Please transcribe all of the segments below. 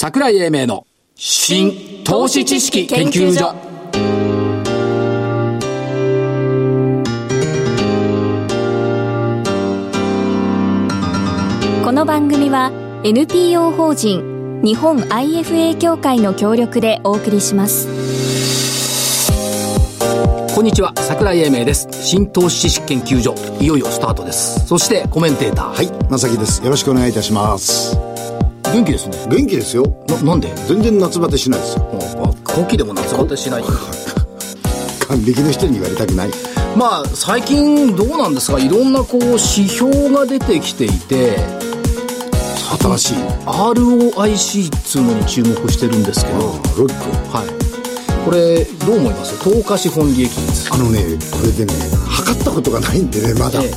桜井英明の新投資知識研究所。この番組は NPO 法人日本 IFA 協会の協力でお送りします。こんにちは桜井英明です。新投資知識研究所。いよいよスタートです。そしてコメンテーター。はい正木です。よろしくお願いいたします元気ですね。元気ですよ。ななんで？全然夏バテしないですよ。後期でも夏バテしない。還暦の人に言われたくない。まあ最近どうなんですか？いろんなこう指標が出てきていて。新しい。ROIC っつうのに注目してるんですけど、ロック。はい。これどう思います？投下資本利益率。あのねこれでね測ったことがないんでねまだ、ええ。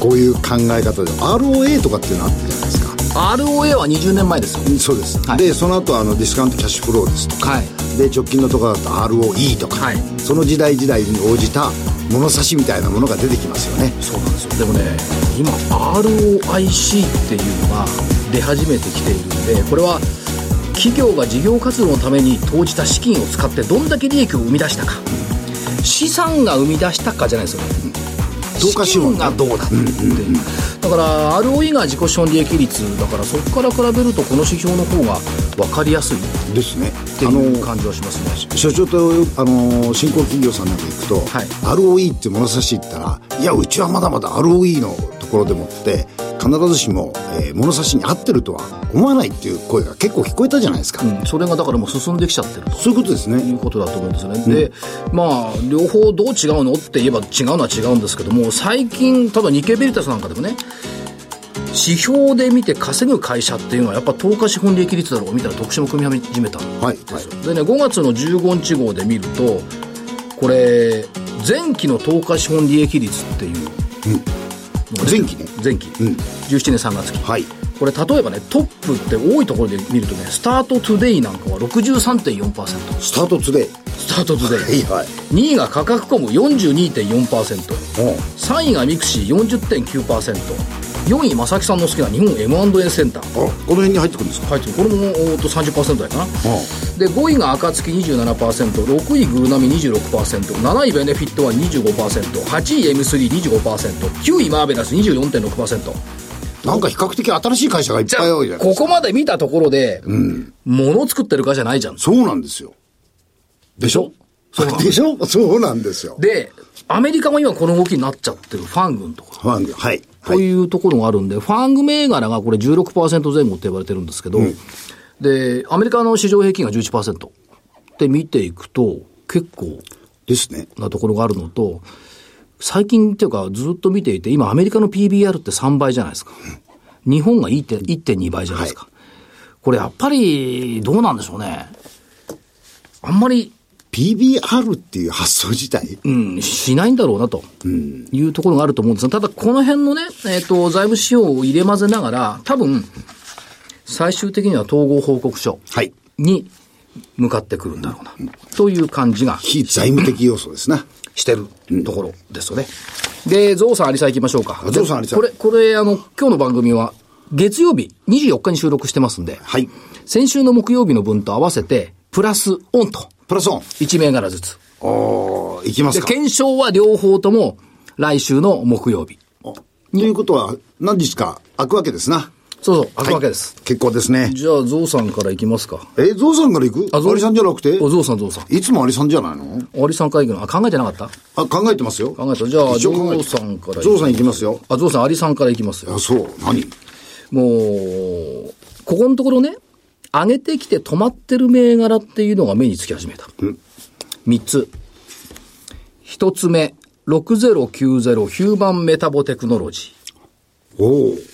こういう考え方で。ROA とかっていうのあったじゃないですか ROA は20年前ですよ。そうです、はい。でその後あのディスカウントキャッシュフローですとか、はい。で直近のところだと ROE とか、はい。その時代時代に応じた物差しみたいなものが出てきますよね。そうなんですよ。でもね今 ROIC っていうのが出始めてきているんでこれは企業が事業活動のために投じた資金を使ってどんだけ利益を生み出したか。資産が生み出したかじゃないですよ投下資本がどうだって。いうだから ROE が自己資本利益率だからそこから比べるとこの指標の方が分かりやすいっですね。てあのいう感じはしますね。所長とあの新興企業さんなんか行くと、はい。ROE って物差し言ったらいやうちはまだまだ ROE のところでもって必ずしも、えー物差しに合ってるとは思わないっていう声が結構聞こえたじゃないですか、うんそれがだからもう進んできちゃってると。そういうことですいねうことだと思うんですよね。で、まあ、両方どう違うの？って言えば違うのは違うんですけども、最近、例えば日経ベリタスなんかでもね、指標で見て稼ぐ会社っていうのはやっぱ投下資本利益率だろうみたいな特集も組み始めたんですよ。はいでね、5月の15日号で見ると、これ、前期の投下資本利益率っていうのが出てる前期ね前期。ん17年3月期。はいこれ例えばね、トップって多いところで見るとね、スタートトゥデイなんかは63.4%。スタートトゥデイスタートトゥデイ。はいはい2位がカカクコム42.4%。おう3位がミクシー40.9%。4位、正木さんの好きな日本 M&A センター。あこの辺に入ってくるんですか？入ってるこれもおーっと30%台かな。あで、5位が暁27%、6位ぐるなび26%、7位ベネフィット・ワン25%、8位 M3 25%、9位マーベラス24.6%。なんか比較的新しい会社がいっぱい多いじゃないここまで見たところで、物を作ってる会社ないじゃん。そうなんですよ。でしょ？そう。な んでしょ？そうなんですよ。で、アメリカも今この動きになっちゃってる。ファン軍とか。ファングはいというところがあるんで、ファング銘柄がこれ16%前後って言われてるんですけど、で、アメリカの市場平均が11%って見ていくと、結構ですねなところがあるのと、最近っていうかずっと見ていて、今アメリカの PBR って3倍じゃないですか。日本が1.2 1.2倍じゃないですか。これやっぱりどうなんでしょうね。あんまり PBR っていう発想自体？うん、しないんだろうなと。いうところがあると思うんです。が、ただこの辺のね、えっ、と、財務指標を入れ混ぜながら、多分、最終的には統合報告書はい。に向かってくるんだろうな、という感じが。非財務的要素ですな。してるところですよね。で、ゾウさん、アリサ行きましょうか。あゾウさんアリサこれ、これ、あの、今日の番組は、月曜日、24日に収録してますんで、はい。先週の木曜日の分と合わせて、プラスオンと、プラスオン。1銘柄ずつ。おーいきますで、か検証は両方とも来週の木曜日。ということは何日か開くわけですな。そうそう、開くわけです。結構ですね。じゃあ、ゾウさんから行きますか。えゾウさんから行く？あゾウアリさんじゃなくて？おゾウさん、ゾウさん。いつもアリさんじゃないの？アリさんから行くのあ、考えてなかった？あ考えてますよ。考えた。じゃあ、ゾウさんからゾウさん行きますよ。あ、ゾウさん、アリさんから行きますよ。あそう。何？もう、ここのところね、上げてきて止まってる銘柄っていうのが目につき始めた。三つ。一つ目、6090ヒューマンメタボテクノロジおおー。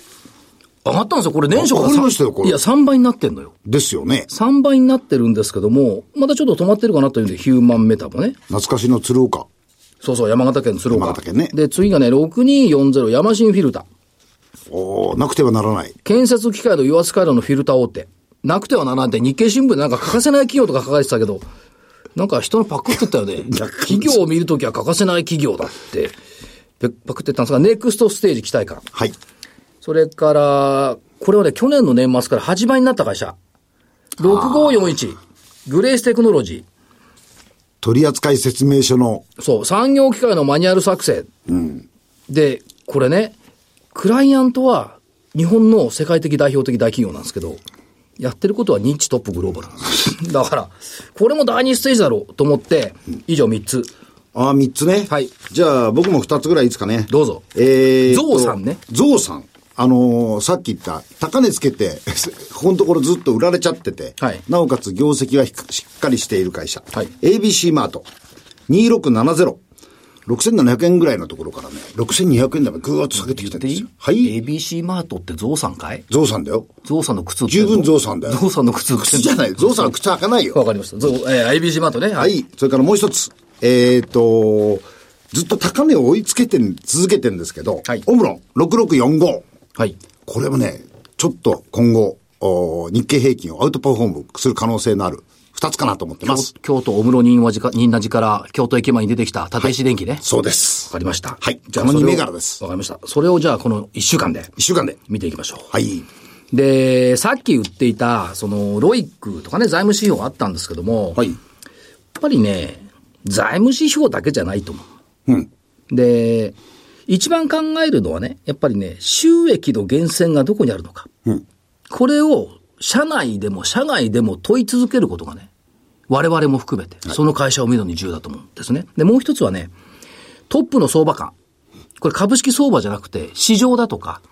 上がったんですよ。これ年初がりましたよこれいや、3倍になってんのよ。ですよね3倍になってるんですけども、まだちょっと止まってるかなというんで、ヒューマンメタボね。懐かしの鶴岡そうそう、山形県の鶴岡。山形県ねで、次がね、6240ヤマシンフィルタ。おおなくてはならない建設機械の油圧回路のフィルター大手。なくてはならんって日経新聞でなんか欠かせない企業とか書かれてたけど、なんか人のパクってったよね。企業を見るときは欠かせない企業だって、ペパクってったんですが、ネクストステージ期待感。はいそれから、これはね、去年の年末から8倍になった会社。6541、グレーステクノロジ取扱説明書の、ー。そう、産業機械のマニュアル作成。で、これね、クライアントは日本の世界的代表的大企業なんですけど、やってることは認知トップグローバル。だから、これも第二ステージだろうと思って、以上3つ。ああ、三つね。はいじゃあ、僕も二つぐらいいいですかね。どうぞえーと。ゾウさんね。ゾウさん。あのーさっき言った、高値つけて、ここのところずっと売られちゃってて、はいなおかつ業績がひしっかりしている会社。はい ABC マート。2670。6700円ぐらいのところからね、6200円台までぐーっと下げてきてるんですよ。はい。ABC マートってゾウさんかい？ゾウさんだよ。ゾウさんの靴十分ゾウさんだよ。ゾウさんの靴靴じゃない。ゾウさんは靴履かないよ。わかりました。ゾウ、えー、ABC マートね。ははい。それからもう一つ。えっ、と、ずっと高値を追いつけてん、続けてるんですけど、はいオムロン6645。はい。これもね、ちょっと今後、お日経平均をアウトパフォームする可能性のある二つかなと思ってます。京都、小室仁和寺か、仁和寺から京都駅前に出てきた立石電機ね。わ、そうです。かりました。はいじゃあ、このそれを二銘柄ですわかりました。それをじゃあ、この一週間で一週間で。見ていきましょう。はい。で、さっき言っていた、その、ロイックとかね、財務指標あったんですけども、はい。やっぱりね、財務指標だけじゃないと思う。うん。で、一番考えるのはね、やっぱりね、収益の源泉がどこにあるのか。うん。これを、社内でも社外でも問い続けることがね、我々も含めて、その会社を見るのに重要だと思うんですね。で、もう一つはね、トップの相場感。これ株式相場じゃなくて、市場だとか、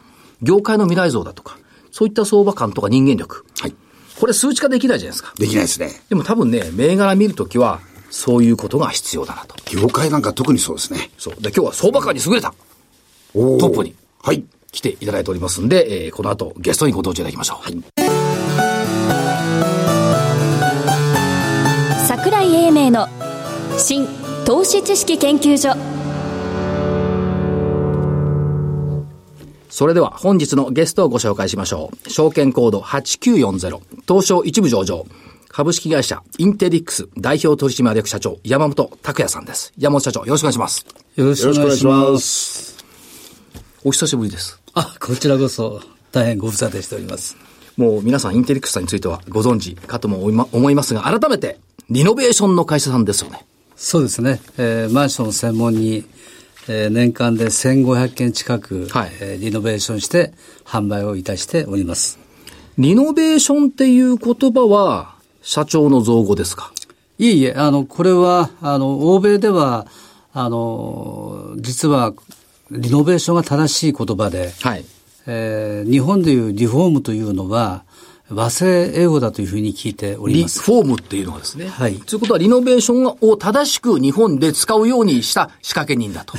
業界の未来像だとか、そういった相場感とか人間力。はい。これ数値化できないじゃないですか。できないですね。でも多分ね、銘柄見るときは、そういうことが必要だなと。業界なんか特にそうですね。そう。で、今日は相場感に優れたトップにはい。来ていただいておりますんで、えーこの後ゲストにご登場いただきましょう。桜井英明の新投資知識研究所それでは本日のゲストをご紹介しましょう。証券コード8940東証一部上場株式会社インテリックス代表取締役社長山本拓也さんです。山本社長よろしくお願いします。よろしくお願いします。す。お久しぶりです。あ、こちらこそ大変ご無沙汰しております。もう皆さんインテリックスさんについてはご存知かとも思いますが、改めてリノベーションの会社さんですよね。そうですね。えーマンションを専門に、えー年間で1500件近く、はいえーリノベーションして販売をいたしております。リノベーションっていう言葉は社長の造語ですか？いえいえ、あの、これは、あの、欧米では、あの、実は、リノベーションが正しい言葉で、はい。えー日本でいうリフォームというのは、和製英語だというふうに聞いておりリます。フォームっていうのはですね。はいということは、リノベーションを正しく日本で使うようにした仕掛け人だと。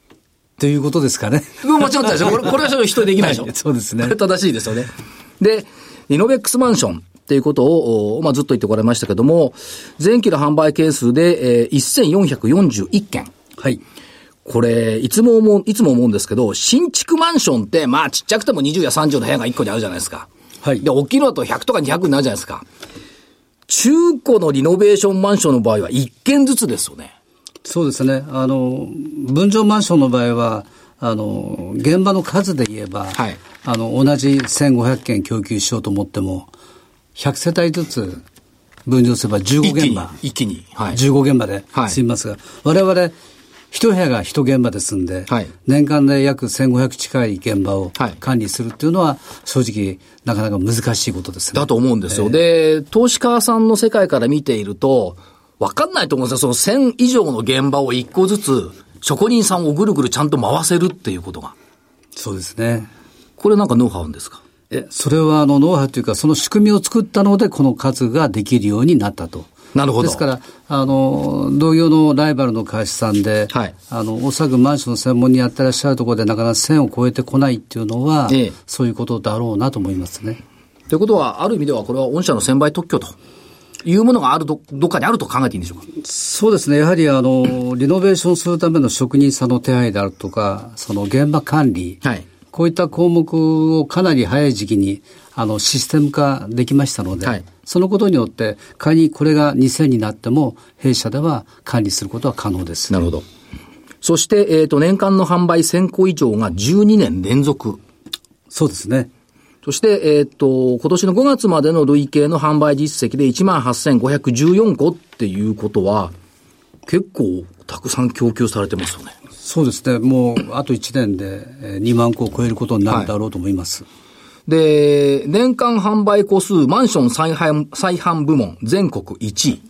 ということですかね。もちろんでしょ。これ、これはちょっと人できないでしょ。はいそうですねこれ正しいですよね。で、リノベックスマンションっていうことを、おまあ、ずっと言ってこられましたけども、前期の販売件数で、えー、1441件。はい。これ、いつも思う、いつも思うんですけど、新築マンションって、まあ、ちっちゃくても20や30の部屋が1個にあるじゃないですか。はいで、大きいのだと100とか200になるじゃないですか。中古のリノベーションマンションの場合は1軒ずつですよね。そうですね。あの、分譲マンションの場合は、あの、現場の数で言えば、はいあの、同じ1500件供給しようと思っても、100世帯ずつ分譲すれば15一気に現場、、一気に。はい。15現場ではい済みますが、我々、一部屋が一現場ですんで、はい年間で約1500近い現場をはい管理するっていうのは、正直、なかなか難しいことですね。だと思うんですよ。で、投資家さんの世界から見ていると、わかんないと思うんですよ。その1000以上の現場を1個ずつ、職人さんをぐるぐるちゃんと回せるっていうことが。そうですね。これなんかノウハウですか？え、それはあのノウハウというか、その仕組みを作ったので、この数ができるようになったと。なるほどですから、あの、同業のライバルの会社さんで、はいあの、おそらくマンション専門にやってらっしゃるところで、なかなか1000を超えてこないっていうのは、ええそういうことだろうなと思いますね。ということは、ある意味ではこれは御社の専売特許というものがあるど、どっかにあると考えていいんでしょうかそうですね。やはり、あの、リノベーションするための職人さんの手配であるとか、その現場管理、はい。こういった項目をかなり早い時期にあのシステム化できましたので、はいそのことによって、仮にこれが2000になっても、弊社では管理することは可能です。なるほど。そして、えっ、と、年間の販売1000個以上が12年連続。そうですね。そして、えーっと、今年の5月までの累計の販売実績で18,514個っていうことは、結構たくさん供給されてますよね。そうですね。もう、あと1年でえー2万個を超えることになるだろうと思います。で、年間販売個数、マンション再販、再販部門、全国1位。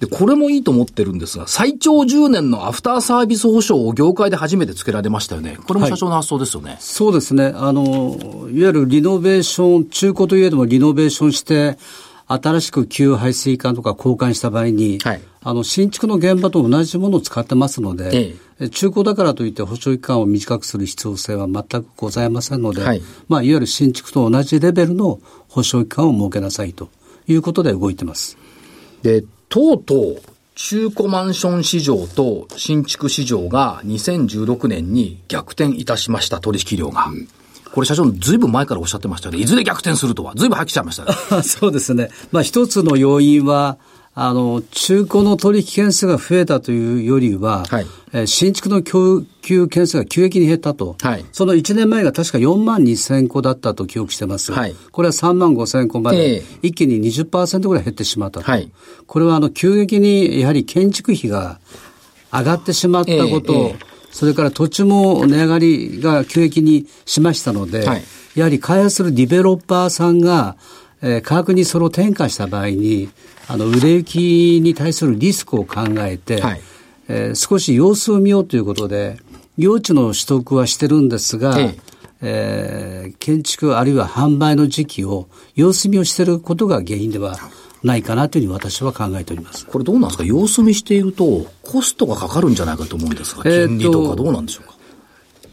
で、これもいいと思ってるんですが、最長10年のアフターサービス保証を業界で初めて付けられましたよね。これも社長の発想ですよね。そうですね。あの、いわゆるリノベーション、中古といえどもリノベーションして、新しく給排水管とか交換した場合に、はいあの、新築の現場と同じものを使ってますので、ええ中古だからといって保証期間を短くする必要性は全くございませんので、はいまあ、いわゆる新築と同じレベルの保証期間を設けなさいということで動いてます。で、とうとう、中古マンション市場と新築市場が2016年に逆転いたしました、取引量が。これ社長、ずいぶん前からおっしゃってましたよね。いずれ逆転するとは。ずいぶん入ってきちゃいましたよ。そうですね。まあ一つの要因は、あの、中古の取引件数が増えたというよりは、はいえー新築の供給件数が急激に減ったと。はいその1年前が確か4万2000個だったと記憶してます。はいこれは3万5000個まえでえ一気に20%ぐらい減ってしまったと。はいこれはあの、急激にやはり建築費が上がってしまったこと、ええええそれから土地も値上がりが急激にしましたので、はい。やはり開発するディベロッパーさんが、えー価格にそれを転嫁した場合に、あの、売れ行きに対するリスクを考えて、はい。えー少し様子を見ようということで、用地の取得はしてるんですが、ええ。えー建築あるいは販売の時期を様子見をしていることが原因ではないかなというふうに私は考えております。これどうなんですか？様子見していると、コストがかかるんじゃないかと思うんですが、金利とかどうなんでしょうか？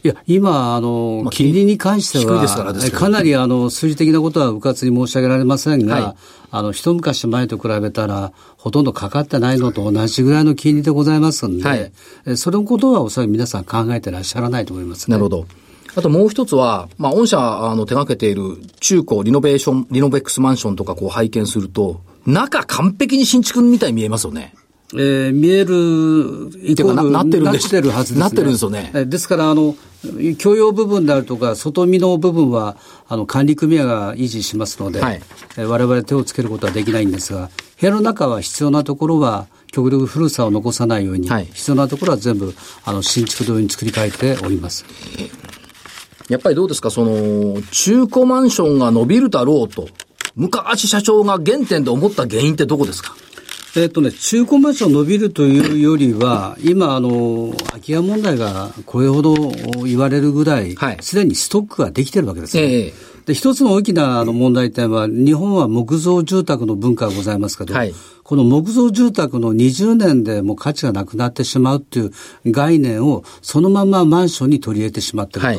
いや、今、あの、まあ金利に関しては、かなり、あの、数字的なことはうかつに申し上げられませんが、はいあの、一昔前と比べたら、ほとんどかかってないのと同じぐらいの金利でございますんで、そのことはおそらく皆さん考えてらっしゃらないと思います、ね。なるほど。あともう一つは、まあ、御社、あの、手掛けている中古リノベーション、リノベックスマンションとかこう拝見すると、中完璧に新築みたいに見えますよね。えー見えるイコールななってるんですなってるはずです、ね。なってるんですよねえーですから、あの、共用部分であるとか、外見の部分は、あの、管理組合が維持しますので、はいえー我々手をつけることはできないんですが、部屋の中は必要なところは、極力古さを残さないように、はい必要なところは全部、あの、新築同様に作り変えております。やっぱりどうですか、その、中古マンションが伸びるだろうと、昔社長が原点で思った原因ってどこですか？えっとね、中古マンション伸びるというよりは、今、あの、空き家問題がこれほど言われるぐらいはい、すでにストックができてるわけですね。ええ。で、一つの大きなあの問題点は、日本は木造住宅の文化がございますけど、はい。この木造住宅の20年でもう価値がなくなってしまうっていう概念をそのままマンションに取り入れてしまってると。はい。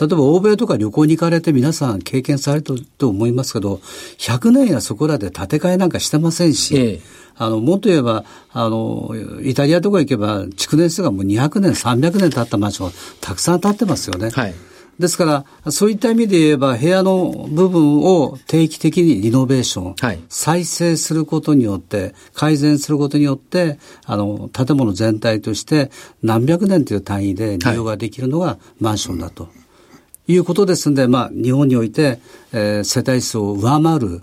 例えば欧米とか旅行に行かれて皆さん経験されてると思いますけど、100年やそこらで建て替えなんかしてませんし、ええあの、もっと言えば、あの、イタリアとか行けば、築年数がもう200年、300年経ったマンションがたくさん建ってますよね。はいですから、そういった意味で言えば、部屋の部分を定期的にリノベーション、はい再生することによって、改善することによって、あの、建物全体として何百年という単位で利用ができるのがマンションだと。いうことですんで、まあ、日本において、えー世帯数を上回る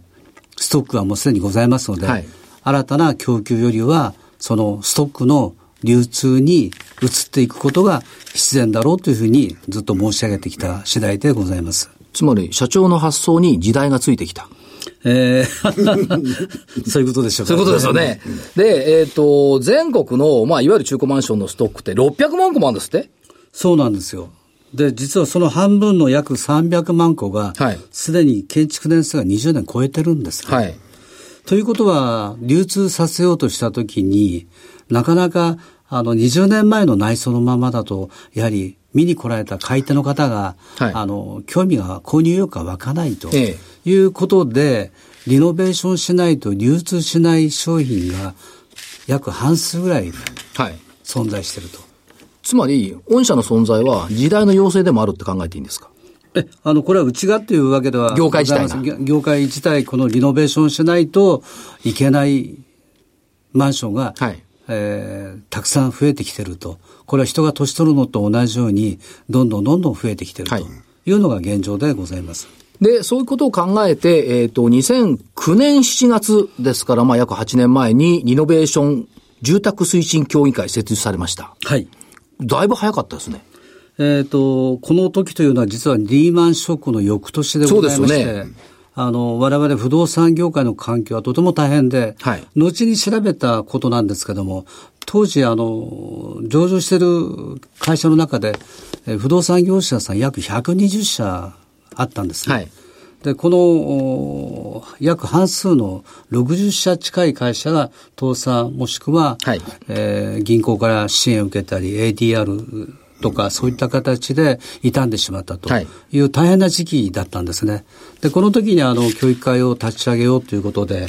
ストックはもうすでにございますので、はい新たな供給よりは、そのストックの流通に移っていくことが必然だろうというふうにずっと申し上げてきた次第でございます。つまり、社長の発想に時代がついてきた。えーそういうことでしょうか。そういうことですよね。で、えっ、と、全国の、まあ、いわゆる中古マンションのストックって600万個もあるんですって？そうなんですよ。で、実はその半分の約300万個がはい、すでに建築年数が20年超えてるんですね、はい。ということは、流通させようとしたときに、なかなか、あの、20年前の内装のままだと、やはり、見に来られた買い手の方が、はいあの、興味が、購入意欲が湧かないとえいうことで、リノベーションしないと流通しない商品が、約半数ぐらいはい。存在していると。つまり、御社の存在は時代の要請でもあるって考えていいんですか？え、あの、これはうちがっていうわけでは。業界自体業界自体、このリノベーションしないといけないマンションが、はいえーたくさん増えてきてると。これは人が年取るのと同じように、どんどんどんどん増えてきてるとはいいうのが現状でございます。で、そういうことを考えて、えっ、ー、と、2009年7月ですから、まあ、約8年前に、リノベーション住宅推進協議会設立されました。はい。だいぶ早かったですね。えっ、ー、と、この時というのは実はリーマンショックの翌年でございまして、ね。あの、我々不動産業界の環境はとても大変で、はい、後に調べたことなんですけども、当時、あの、上場している会社の中で、不動産業者さん約120社あったんですね。はい、で、この約半数の60社近い会社が倒産もしくは、はい、えー、銀行から支援を受けたり ADR とかそういった形で傷んでしまったという大変な時期だったんですね。で、この時にあの教育会を立ち上げようということで、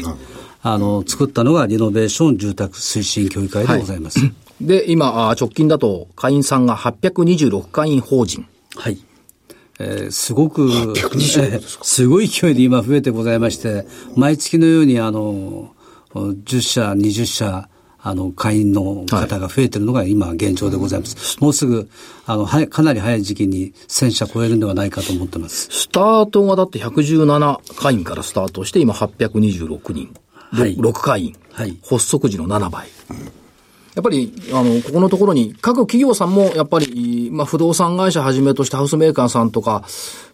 あの、作ったのがリノベーション住宅推進協議会でございます。はい、で、今、直近だと会員さんが826会員法人。はい。えー、すごく、えー、すごい勢いで今増えてございまして、毎月のようにあの、10社、20社、あの、会員の方が増えてるのが今現状でございます。はい、もうすぐ、あの、はかなり早い時期に1000社超えるんではないかと思ってます。スタートがだって117会員からスタートして、今826人。はい、6会員。はい。発足時の7倍。やっぱり、あの、ここのところに、各企業さんも、やっぱり、まあ、不動産会社はじめとしてハウスメーカーさんとか、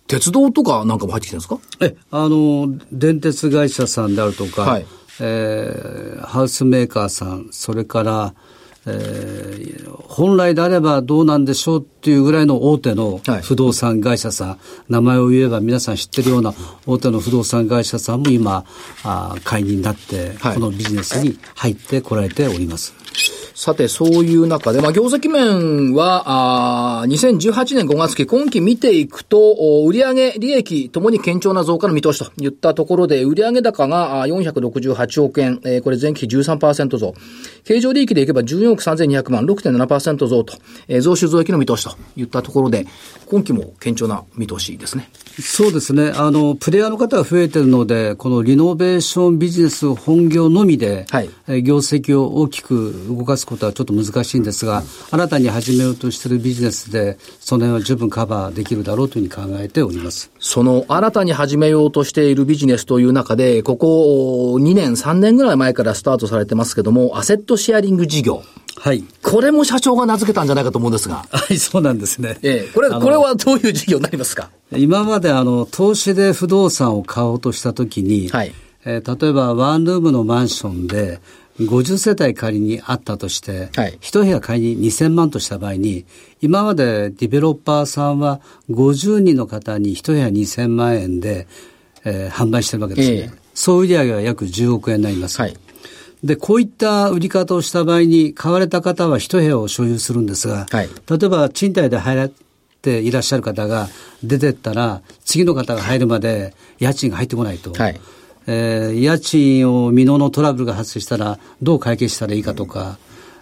鉄道とかなんかも入ってきてるんですか？え、あの、電鉄会社さんであるとか、はい、えー、ハウスメーカーさん、それから、えー、本来であればどうなんでしょうっていうぐらいの大手の不動産会社さん、はい、名前を言えば皆さん知ってるような大手の不動産会社さんも今、あ会員になって、このビジネスに入ってこられております。さて、そういう中で、まあ、業績面は、あ2018年5月期、今期見ていくと、売上利益ともに堅調な増加の見通しといったところで、売上高が468億円、えー、これ前期比13%増。経常利益でいけば14億3200万、6.7%増と、えー、増収増益の見通しといったところで、今期も堅調な見通しですね。そうですね。あの、プレイヤーの方が増えてるので、このリノベーションビジネス本業のみで、はい、業績を大きく動かすことはちょっと難しいんですが、新たに始めようとしているビジネスで、その辺は十分カバーできるだろうというふうに考えております。その新たに始めようとしているビジネスという中で、ここ2年、3年ぐらい前からスタートされてますけども、アセットシェアリング事業。はい。これも社長が名付けたんじゃないかと思うんですが。はい、そうなんですね。ええ、これ、これはどういう事業になりますか？今まであの、投資で不動産を買おうとしたときに、はい。えー、例えばワンルームのマンションで、50世帯仮にあったとして、はい、1部屋仮に2000万とした場合に、今までディベロッパーさんは50人の方に1部屋2000万円で、えー、販売してるわけですね。えー、総売上は約10億円になります。はいで、こういった売り方をした場合に、買われた方は一部屋を所有するんですが、はい、例えば賃貸で入っていらっしゃる方が出てったら、次の方が入るまで家賃が入ってこないと。はい、えー、家賃を未納のトラブルが発生したら、どう解決したらいいかとか、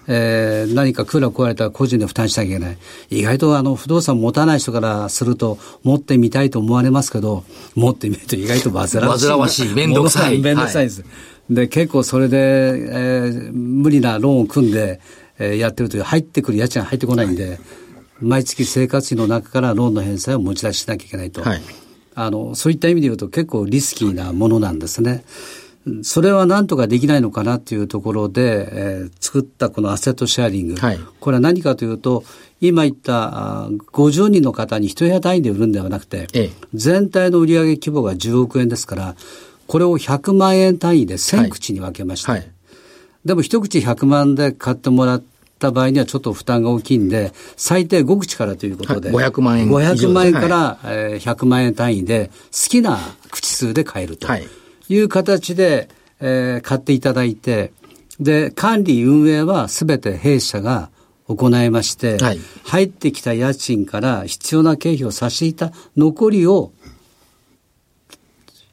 えー、何かクーラー壊れたら個人で負担しなきゃいけない。意外とあの不動産持たない人からすると持ってみたいと思われますけど、持ってみると意外と煩わしい。煩わしい。めんどくさい。めんどくさいです。はいで、結構それで、えー、無理なローンを組んで、えー、やってるという、入ってくる家賃が入ってこないんで、毎月生活費の中からローンの返済を持ち出ししなきゃいけないと。はい、あの、そういった意味で言うと結構リスキーなものなんですね。それは何とかできないのかなというところで、えー、作ったこのアセットシェアリング。はい、これは何かというと、今言った50人の方に一部屋単位で売るんではなくて、ええ、全体の売上規模が10億円ですから、これを100万円単位で1000口に分けました。はいはい、でも一口100万で買ってもらった場合にはちょっと負担が大きいんで、最低5口からということで、はい、500万円。500万円から、はい、100万円単位で好きな口数で買えると。い。う形で、えー、買っていただいて、で、管理運営はすべて弊社が行いまして、はい、入ってきた家賃から必要な経費を差し引いた残りを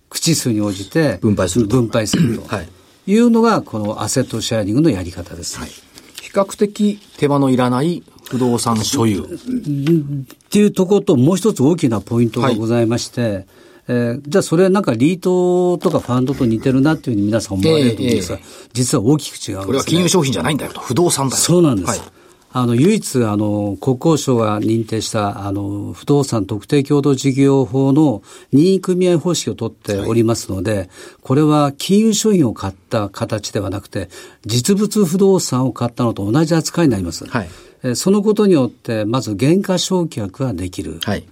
口数に応じて分配する分配すると、はい、いうのがこのアセットシェアリングのやり方です。はい、比較的手間のいらない不動産所有。っていうところともう一つ大きなポイントがございまして、はい。えー、じゃあそれなんかリートとかファンドと似てるなっていうふうに皆さん思われると思うんですが、えーえ。ー、実は大きく違うんです、ね、これは金融商品じゃないんだよと、不動産だよそうなんです。はいあの、唯一、あの、国交省が認定した、あの、不動産特定共同事業法の任意組合方式を取っておりますので、はい、これは金融商品を買った形ではなくて、実物不動産を買ったのと同じ扱いになります。はい、そのことによって、まず減価償却ができる。はい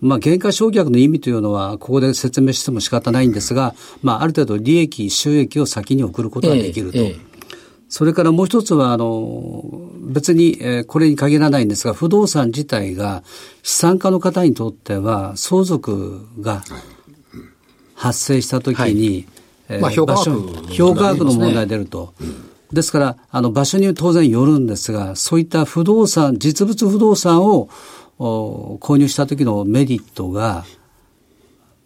まあ、減価償却の意味というのは、ここで説明しても仕方ないんですが、まあ、ある程度利益、収益を先に送ることができると。えええそれからもう一つは、あの、別に、えこれに限らないんですが、不動産自体が資産家の方にとっては、相続が発生したときに、はい、まあ、評価額、評価額の問題出ると。ですから、あの、場所に当然よるんですが、そういった不動産、実物不動産を購入した時のメリットが、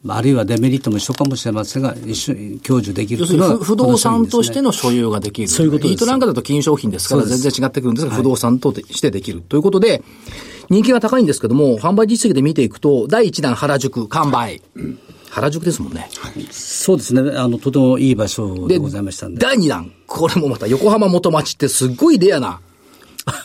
あるいはデメリットも一緒かもしれませんが、一緒に享受できるというのは、ね、不動産としての所有ができる。そういうことです。イートなんかだと金商品ですから全然違ってくるんですが、不動産としてできる。ということで、人気が高いんですけども、販売実績で見ていくと、第1弾原宿、完売。原宿ですもんね。はい、そうですね。あの、とてもいい場所でございましたんで。第2弾、これもまた横浜元町ってすっごいレアな、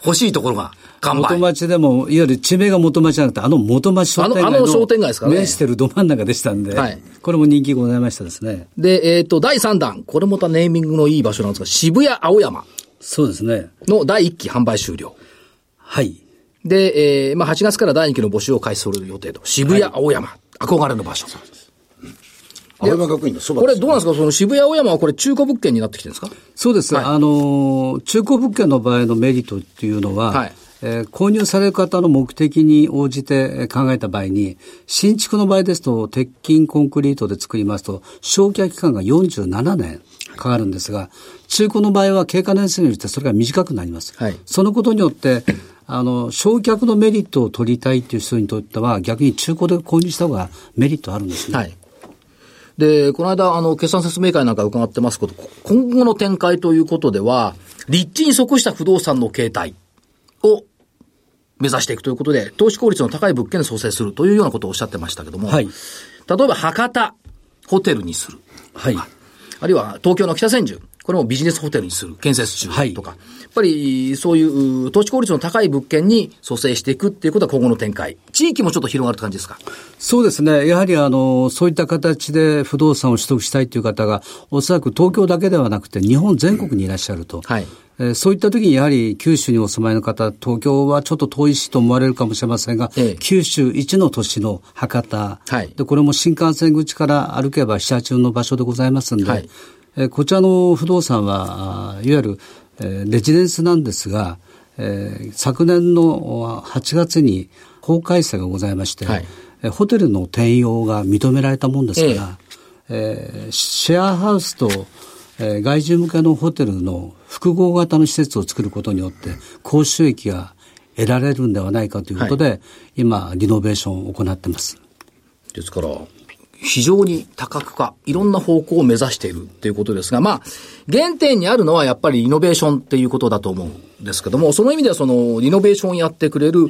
欲しいところが。元町でも、いわゆる地名が元町じゃなくて、あの元町商店街の。あの商店街ですかね。面してるど真ん中でしたんで、はい、これも人気ございましたですね。で、えっ、ー、と、第3弾。これまたネーミングのいい場所なんですが、渋谷青山。そうですね。の第1期販売終了。はい。で、えー、まあ8月から第2期の募集を開始する予定と。渋谷青山。はい、憧れの場所。そうです。青山学院のそばこれどうなんですか？その渋谷青山はこれ中古物件になってきてるんですか？そうです。はい、あの、中古物件の場合のメリットっていうのは、はい、えー、購入される方の目的に応じて考えた場合に、新築の場合ですと、鉄筋コンクリートで作りますと、焼却期間が47年かかるんですが、中古の場合は経過年数によってそれが短くなります。はい、そのことによって、あの、焼却のメリットを取りたいっていう人にとっては、逆に中古で購入した方がメリットあるんですね。はいで、この間、あの、決算説明会なんか伺ってますけど、今後の展開ということでは、立地に即した不動産の形態を目指していくということで、投資効率の高い物件で創生するというようなことをおっしゃってましたけども、はい、例えば博多、ホテルにする。はい。あるいは東京の北千住、これもビジネスホテルにする、建設中とか、はい、やっぱりそういう投資効率の高い物件に蘇生していくっていうことは今後の展開。地域もちょっと広がる感じですか？そうですね。やはりあの、そういった形で不動産を取得したいという方が、おそらく東京だけではなくて日本全国にいらっしゃると。はい。えそういった時にやはり九州にお住まいの方、東京はちょっと遠いしと思われるかもしれませんが、ええ、九州一の都市の博多、はい、で、これも新幹線口から歩けば7、8の場所でございますんで、はい、えこちらの不動産は、いわゆる、えレジデンスなんですが、えー、昨年の8月に法改正がございまして、はい、えホテルの転用が認められたもんですから、ええ。ー、シェアハウスとえー、外需向けのホテルの複合型の施設を作ることによって、高収益が得られるんではないかということで、はい、今、リノベーションを行ってます。ですから、非常に多角化、いろんな方向を目指しているっていうことですが、まあ、原点にあるのはやっぱりイノベーションっていうことだと思うんですけども、その意味ではその、リノベーションやってくれる、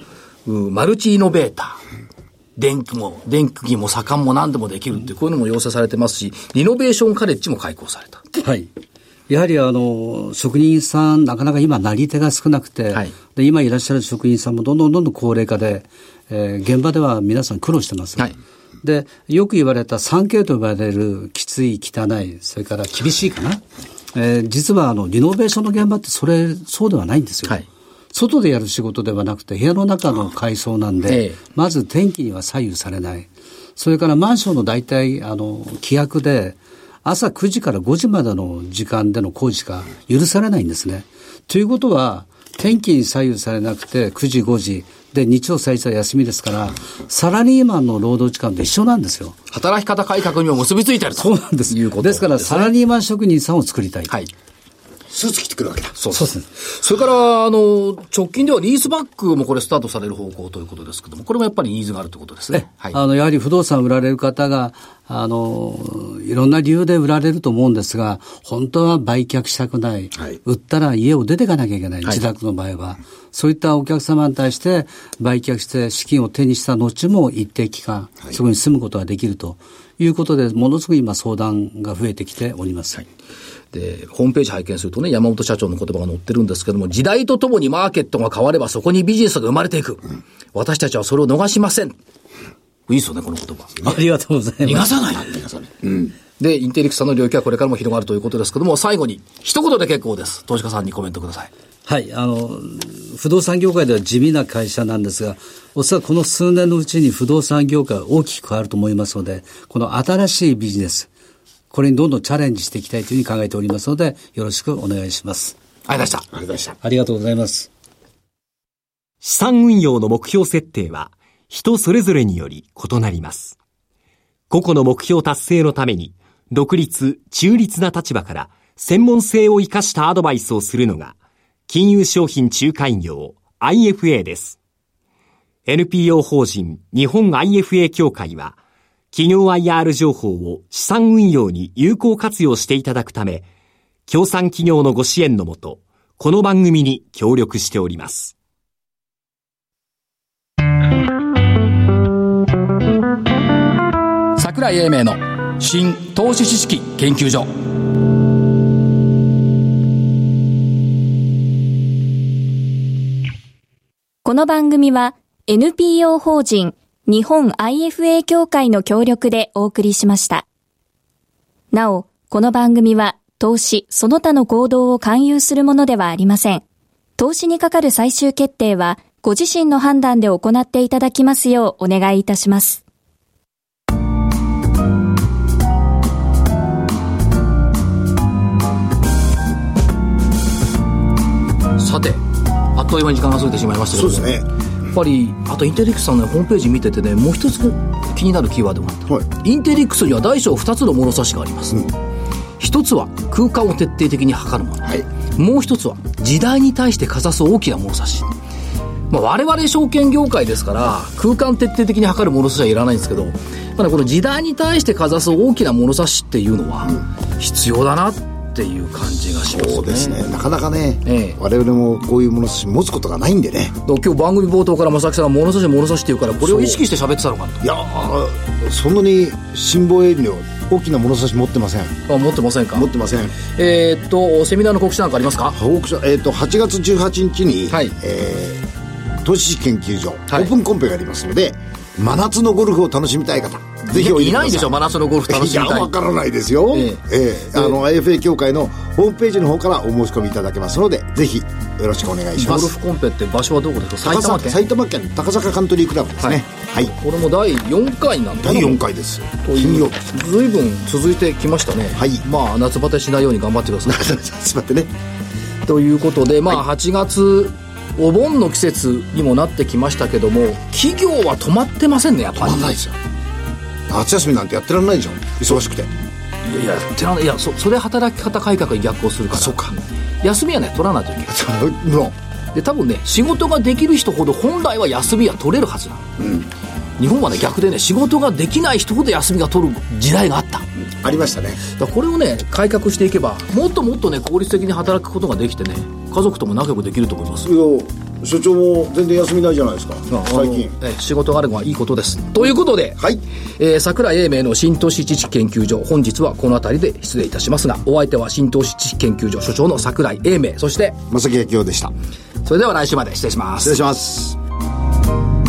マルチイノベーター。電気も、電気も盛んも何でもできるってこういうのも要請されてますし、リノベーションカレッジも開講された。はい。やはりあの、職人さん、なかなか今、なり手が少なくて、はい、で今いらっしゃる職人さんもどんどんどんどん高齢化で、えー、現場では皆さん苦労してます。はい、で、よく言われた 3K と呼ばれるきつい、汚い、それから厳しいかな。えー、実はあの、リノベーションの現場ってそれ、そうではないんですよ。はい外でやる仕事ではなくて部屋の中の改装なんで、ええ、まず天気には左右されない。それからマンションの大体、あの、規約で、朝9時から5時までの時間での工事しか許されないんですね。ということは、天気に左右されなくて9時5時、で、日曜祭日は休みですから、サラリーマンの労働時間と一緒なんですよ。働き方改革にも結びついてると。そうなんです。いうことです、ね、から、サラリーマン職人さんを作りたい。はい。スーツ着てくるわけだ。そうですね。それから、あの、直近ではリースバックもこれスタートされる方向ということですけども、これもやっぱりニーズがあるということですね。はい。あの、やはり不動産売られる方が、あの、いろんな理由で売られると思うんですが、本当は売却したくない。はい、売ったら家を出ていかなきゃいけない。自宅の場合は。そういったお客様に対して売却して資金を手にした後も一定期間、そこに住むことができるということで、ものすごく今相談が増えてきております。はいで、ホームページ拝見するとね、山本社長の言葉が載ってるんですけども、時代とともにマーケットが変わればそこにビジネスが生まれていく。うん、私たちはそれを逃しません。いいですよね、この言葉。ありがとうございます。逃がさない。逃がさない。うん。で、インテリクスさんの領域はこれからも広がるということですけども、最後に、一言で結構です。投資家さんにコメントください。はい、あの、不動産業界では地味な会社なんですが、おそらくこの数年のうちに不動産業界は大きく変わると思いますので、この新しいビジネス、これにどんどんチャレンジしていきたいというふうに考えておりますので、よろしくお願いします。ありがとうございました。ありがとうございました。ありがとうございます。資産運用の目標設定は、人それぞれにより異なります。個々の目標達成のために、独立、中立な立場から専門性を生かしたアドバイスをするのが、金融商品仲介業 IFA です。NPO 法人日本 IFA 協会は、企業 IR 情報を資産運用に有効活用していただくため、協賛企業のご支援のもと、この番組に協力しております。桜井英明の新投資知識研究所。この番組は NPO 法人日本 IFA 協会の協力でお送りしました。なお、この番組は投資その他の行動を勧誘するものではありません。投資にかかる最終決定はご自身の判断で行っていただきますようお願いいたします。さて、あっという間に時間が過ぎてしまいましたけどそうですね。っぱりあとインテリックスさんのホームページ見ててねもう一つ気になるキーワードがあって、はい、インテリックスには大小2つの物差しがあります、うん、一つは空間を徹底的に測るもの、はい、もう一つは時代に対してかざす大きな物差し。まあ、我々証券業界ですから空間徹底的に測る物差しはいらないんですけど、まあね、この時代に対してかざす大きな物差しっていうのは必要だなってっていう感じがしますね。そうですね。なかなかね、ええ、我々もこういう物差し持つことがないんでね。今日番組冒頭から正木さんが物差し物差しっていうからこれを意識して喋ってたのかいやそんなに辛抱遠慮大きな物差し持ってません。あ持ってませんか？持ってません。えー、っとセミナーの告知なんかありますか？告知えー、っと8月18日に、はい。えー、投資研究所、はい、オープンコンペがありますので真夏のゴルフを楽しみたい方ぜひいないでしょ真夏のゴルフ楽しみたい。いやわからないですよ、ええ。えー、あの IFA 協会のホームページの方からお申し込みいただけますのでぜひよろしくお願いします。ゴルフコンペって場所はどこですか？埼玉県。埼玉県高坂カントリークラブですね。はい、はい、これも第4回なんだ。第4回です。金曜日。随分続いてきましたね。はい。まあ夏バテしないように頑張ってください。夏バテね。ということでまあ8月、お盆の季節にもなってきましたけども企業は止まってませんねやっぱり。止まんないですよ。夏休みなんてやってらんないでしょ。忙しくて。いやいやってらんないいやそそれ働き方改革に逆行するから。そうか。休みはね取らないといけない。で多分ね仕事ができる人ほど本来は休みは取れるはずなの、うん、日本はね逆でね仕事ができない人ほど休みが取る時代があった、うん、ありましたね。だこれをね改革していけばもっともっとね効率的に働くことができてね家族とも仲良くできると思います。所長も全然休みないじゃないですか。最近。え仕事があるのはいいことです。ということで、はい。えー、桜井英明の新投資知識研究所本日はこの辺りで失礼いたしますがお相手は新投資知識研究所所長の桜井英明そして正木明夫でした。それでは来週まで失礼します。失礼します